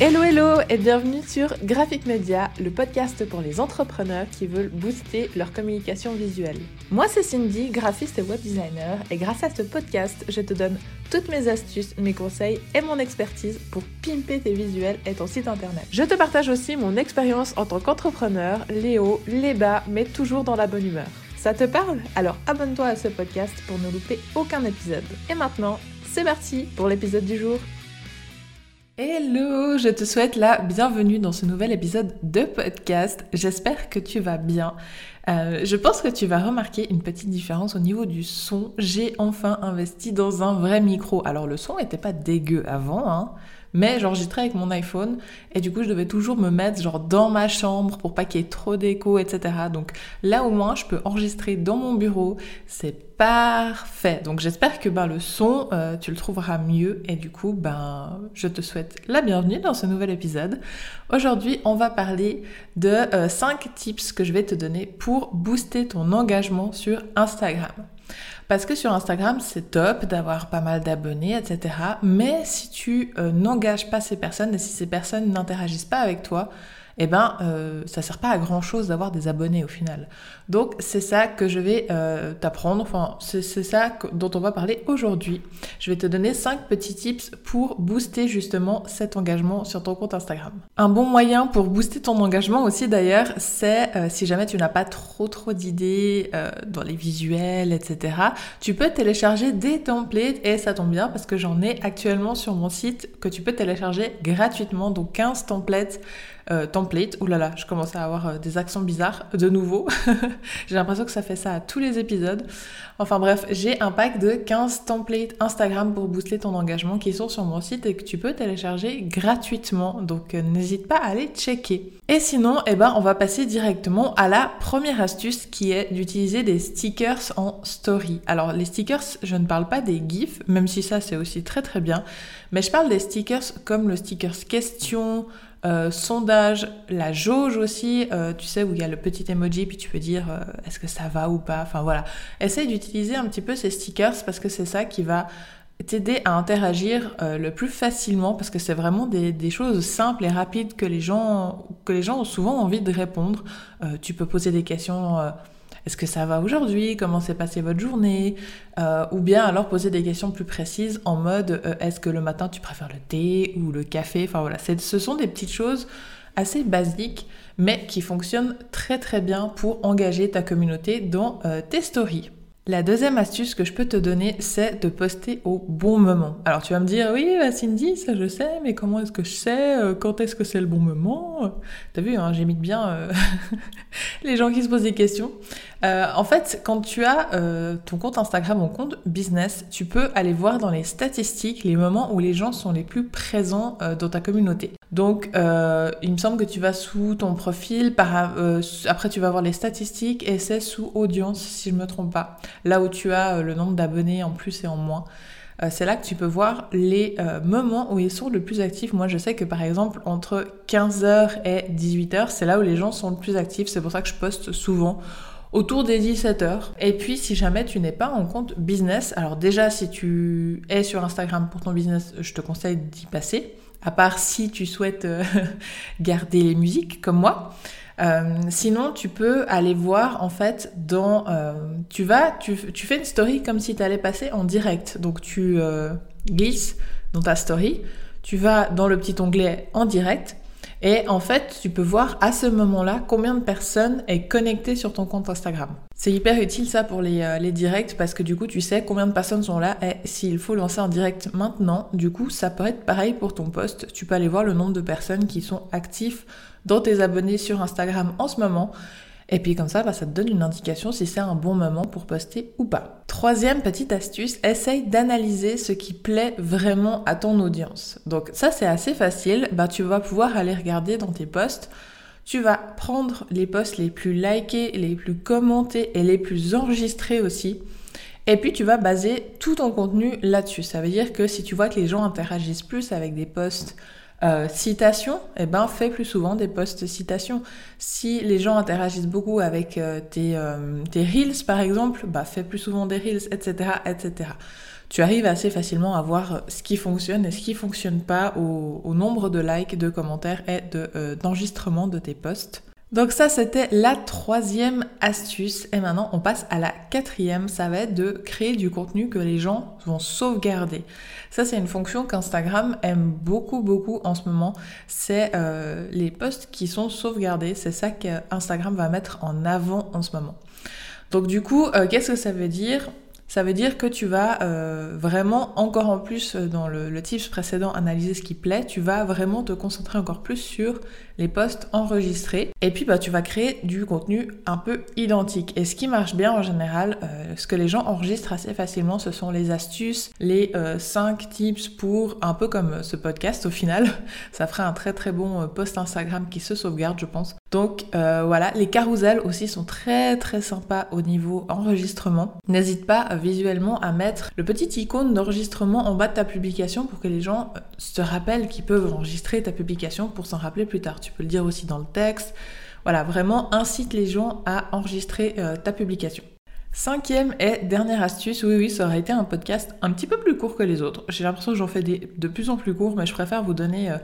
Hello hello et bienvenue sur Graphic Media, le podcast pour les entrepreneurs qui veulent booster leur communication visuelle. Moi c'est Cindy, graphiste et web designer et grâce à ce podcast, je te donne toutes mes astuces, mes conseils et mon expertise pour pimper tes visuels et ton site internet. Je te partage aussi mon expérience en tant qu'entrepreneur, les hauts, les bas, mais toujours dans la bonne humeur. Ça te parle? Alors abonne-toi à ce podcast pour ne louper aucun épisode. Et maintenant, c'est parti pour l'épisode du jour. Hello, je te souhaite la bienvenue dans ce nouvel épisode de podcast. J'espère que tu vas bien. Euh, je pense que tu vas remarquer une petite différence au niveau du son. J'ai enfin investi dans un vrai micro. Alors le son n'était pas dégueu avant, hein, mais j'enregistrais avec mon iPhone et du coup je devais toujours me mettre genre dans ma chambre pour pas qu'il y ait trop d'écho, etc. Donc là au moins je peux enregistrer dans mon bureau, c'est parfait. Donc j'espère que ben, le son euh, tu le trouveras mieux et du coup ben je te souhaite la bienvenue dans ce nouvel épisode. Aujourd'hui on va parler de 5 euh, tips que je vais te donner pour booster ton engagement sur Instagram. Parce que sur Instagram, c'est top d'avoir pas mal d'abonnés, etc. Mais si tu euh, n'engages pas ces personnes et si ces personnes n'interagissent pas avec toi, eh ben euh, ça sert pas à grand chose d'avoir des abonnés au final. Donc c'est ça que je vais euh, t'apprendre, enfin c'est ça dont on va parler aujourd'hui. Je vais te donner 5 petits tips pour booster justement cet engagement sur ton compte Instagram. Un bon moyen pour booster ton engagement aussi d'ailleurs, c'est euh, si jamais tu n'as pas trop trop d'idées dans les visuels, etc. Tu peux télécharger des templates et ça tombe bien parce que j'en ai actuellement sur mon site que tu peux télécharger gratuitement, donc 15 templates euh, template. Là là, je commence à avoir euh, des accents bizarres de nouveau. j'ai l'impression que ça fait ça à tous les épisodes. Enfin bref, j'ai un pack de 15 templates Instagram pour booster ton engagement qui sont sur mon site et que tu peux télécharger gratuitement. Donc euh, n'hésite pas à aller checker. Et sinon, eh ben, on va passer directement à la première astuce qui est d'utiliser des stickers en story. Alors les stickers, je ne parle pas des GIFs, même si ça c'est aussi très très bien, mais je parle des stickers comme le stickers question, euh, sondage, la jauge aussi, euh, tu sais, où il y a le petit emoji, puis tu peux dire euh, est-ce que ça va ou pas. Enfin voilà. Essaye d'utiliser un petit peu ces stickers parce que c'est ça qui va t'aider à interagir le plus facilement parce que c'est vraiment des, des, choses simples et rapides que les gens, que les gens ont souvent envie de répondre. tu peux poser des questions est-ce que ça va aujourd'hui? Comment s'est passée votre journée? Euh, Ou bien alors poser des questions plus précises en mode euh, est-ce que le matin tu préfères le thé ou le café? Enfin voilà, ce sont des petites choses assez basiques mais qui fonctionnent très très bien pour engager ta communauté dans euh, tes stories. La deuxième astuce que je peux te donner, c'est de poster au bon moment. Alors tu vas me dire, oui, bah Cindy, ça je sais, mais comment est-ce que je sais Quand est-ce que c'est le bon moment? T'as vu, hein, j'imite bien les gens qui se posent des questions. Euh, en fait, quand tu as euh, ton compte Instagram en compte business, tu peux aller voir dans les statistiques les moments où les gens sont les plus présents euh, dans ta communauté. Donc, il me semble que tu vas sous ton profil, après tu vas voir les statistiques et c'est sous audience si je ne me trompe pas. Là où tu as le nombre d'abonnés en plus et en moins c'est là que tu peux voir les moments où ils sont le plus actifs. Moi, je sais que par exemple, entre 15h et 18h, c'est là où les gens sont le plus actifs. C'est pour ça que je poste souvent autour des 17 heures. Et puis, si jamais tu n'es pas en compte business, alors déjà, si tu es sur Instagram pour ton business, je te conseille d'y passer. À part si tu souhaites euh, garder les musiques comme moi. Euh, sinon, tu peux aller voir en fait dans. Euh, tu vas, tu, tu, fais une story comme si tu allais passer en direct. Donc tu glisses dans ta story, tu vas dans le petit onglet en direct et en fait, tu peux voir à ce moment-là combien de personnes est connectées sur ton compte Instagram. C'est hyper utile ça pour les, euh, les directs parce que du coup, tu sais combien de personnes sont là et s'il faut lancer un direct maintenant, du coup, ça peut être pareil pour ton post. Tu peux aller voir le nombre de personnes qui sont actifs dans tes abonnés sur Instagram en ce moment et puis comme ça, bah, ça te donne une indication si c'est un bon moment pour poster ou pas. Troisième petite astuce, essaye d'analyser ce qui plaît vraiment à ton audience. Donc ça c'est assez facile, bah, tu vas pouvoir aller regarder dans tes posts. Tu vas prendre les posts les plus likés, les plus commentés et les plus enregistrés aussi. Et puis tu vas baser tout ton contenu là-dessus. Ça veut dire que si tu vois que les gens interagissent plus avec des posts euh, citation, eh ben, fais plus souvent des posts citations. Si les gens interagissent beaucoup avec euh, tes, euh, tes reels, par exemple, bah, fais plus souvent des reels, etc., etc. tu arrives assez facilement à voir ce qui fonctionne et ce qui fonctionne pas au, nombre de likes, de commentaires et d'enregistrements de, de tes posts. Donc ça, c'était la troisième astuce. Et maintenant, on passe à la quatrième. Ça va être de créer du contenu que les gens vont sauvegarder. Ça, c'est une fonction qu'Instagram aime beaucoup, beaucoup en ce moment. C'est euh, les posts qui sont sauvegardés. C'est ça qu'Instagram va mettre en avant en ce moment. Donc du coup, euh, qu'est-ce que ça veut dire? Ça veut dire que tu vas euh, vraiment encore en plus dans le, tips précédent analyser ce qui plaît, tu vas vraiment te concentrer encore plus sur les posts enregistrés et puis bah tu vas créer du contenu un peu identique. Et ce qui marche bien en général, euh, ce que les gens enregistrent assez facilement, ce sont les astuces, les 5 euh, tips pour un peu comme ce podcast au final. Ça ferait un très très bon post Instagram qui se sauvegarde, je pense. Donc voilà, les carousels aussi sont très très sympas au niveau enregistrement. N'hésite pas visuellement à mettre le petit icône d'enregistrement en bas de ta publication pour que les gens euh, se rappellent qu'ils peuvent enregistrer ta publication pour s'en rappeler plus tard. Tu peux le dire aussi dans le texte. Voilà, vraiment incite les gens à enregistrer euh, ta publication. Cinquième et dernière astuce, oui oui, ça aurait été un podcast un petit peu plus court que les autres. J'ai l'impression que j'en fais de plus en plus courts, mais je préfère vous donner euh,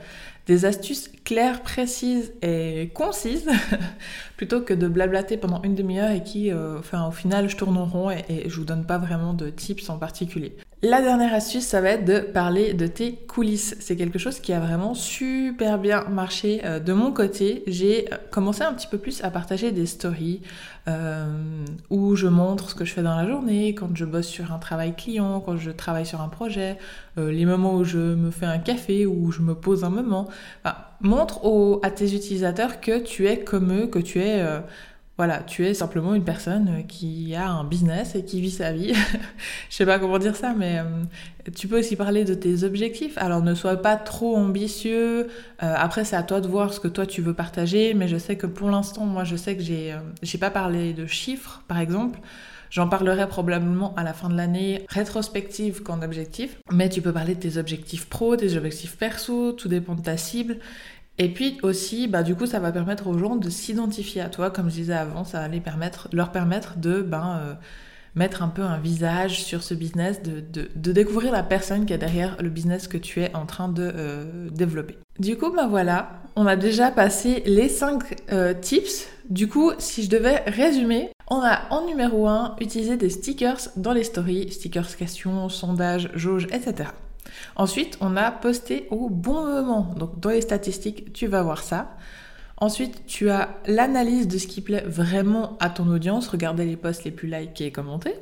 des astuces claires, précises et concises, plutôt que de blablater pendant une demi-heure et qui, euh, enfin, au final, je tourne en rond et, et, je vous donne pas vraiment de tips en particulier. La dernière astuce, ça va être de parler de tes coulisses. C'est quelque chose qui a vraiment super bien marché euh, de mon côté. J'ai euh, commencé un petit peu plus à partager des stories où je montre ce que je fais dans la journée, quand je bosse sur un travail client, quand je travaille sur un projet, les moments où je me fais un café, où je me pose un moment montre à tes utilisateurs que tu es comme eux, que tu es, euh, voilà, tu es simplement une personne qui a un business et qui vit sa vie. Je sais pas comment dire ça, mais euh, tu peux aussi parler de tes objectifs. Alors ne sois pas trop ambitieux. Euh, après, c'est à toi de voir ce que toi tu veux partager, mais je sais que pour l'instant, moi, je sais que j'ai, j'ai pas parlé de chiffres, par exemple. J'en parlerai probablement à la fin de l'année, rétrospective qu'en objectif. Mais tu peux parler de tes objectifs pro, tes objectifs perso, tout dépend de ta cible. Et puis aussi, bah, du coup, ça va permettre aux gens de s'identifier à toi. Comme je disais avant, ça va leur permettre de ben, euh, mettre un peu un visage sur ce business, de, de, découvrir la personne qui est derrière le business que tu es en train de euh, développer. Du coup, ben voilà, on a déjà passé les 5 euh, tips. Du coup, si je devais résumer, on a en numéro 1 utilisé des stickers dans les stories, stickers questions, sondages, jauges, etc. Ensuite, on a posté au bon moment. Donc dans les statistiques, tu vas voir ça. Ensuite, tu as l'analyse de ce qui plaît vraiment à ton audience, regarder les posts les plus likés et commentés.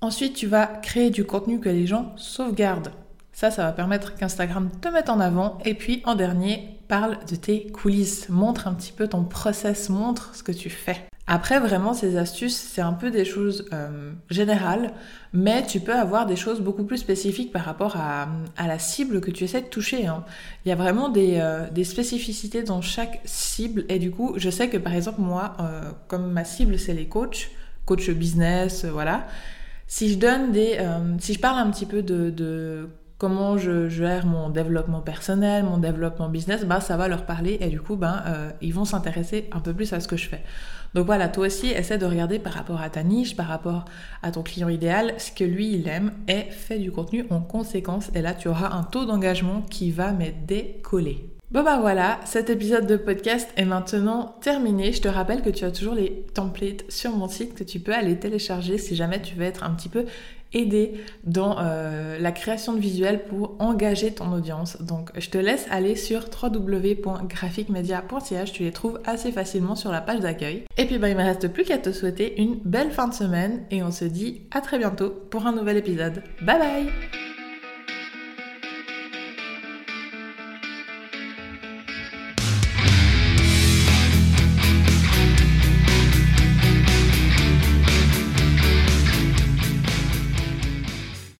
Ensuite, tu vas créer du contenu que les gens sauvegardent. Ça, ça va permettre qu'Instagram te mette en avant. Et puis, en dernier, parle de tes coulisses. Montre un petit peu ton process, montre ce que tu fais. Après, vraiment, ces astuces, c'est un peu des choses euh, générales, mais tu peux avoir des choses beaucoup plus spécifiques par rapport à, la cible que tu essaies de toucher. Hein. Il y a vraiment des, euh, des, spécificités dans chaque cible, et du coup, je sais que par exemple, moi, euh, comme ma cible, c'est les coachs, coach business, voilà. Si je donne des, si je parle un petit peu de, de comment je gère mon développement personnel, mon développement business, bah, ça va leur parler et du coup, ben, ils vont s'intéresser un peu plus à ce que je fais. Donc voilà, toi aussi, essaie de regarder par rapport à ta niche, par rapport à ton client idéal, ce que lui, il aime et fais du contenu en conséquence. Et là, tu auras un taux d'engagement qui va me décoller. Bon bah voilà, cet épisode de podcast est maintenant terminé. Je te rappelle que tu as toujours les templates sur mon site que tu peux aller télécharger si jamais tu veux être un petit peu aider dans euh, la création de visuels pour engager ton audience. Donc je te laisse aller sur www.graphicmedia.ch, tu les trouves assez facilement sur la page d'accueil. Et puis bah, il me reste plus qu'à te souhaiter une belle fin de semaine et on se dit à très bientôt pour un nouvel épisode. Bye bye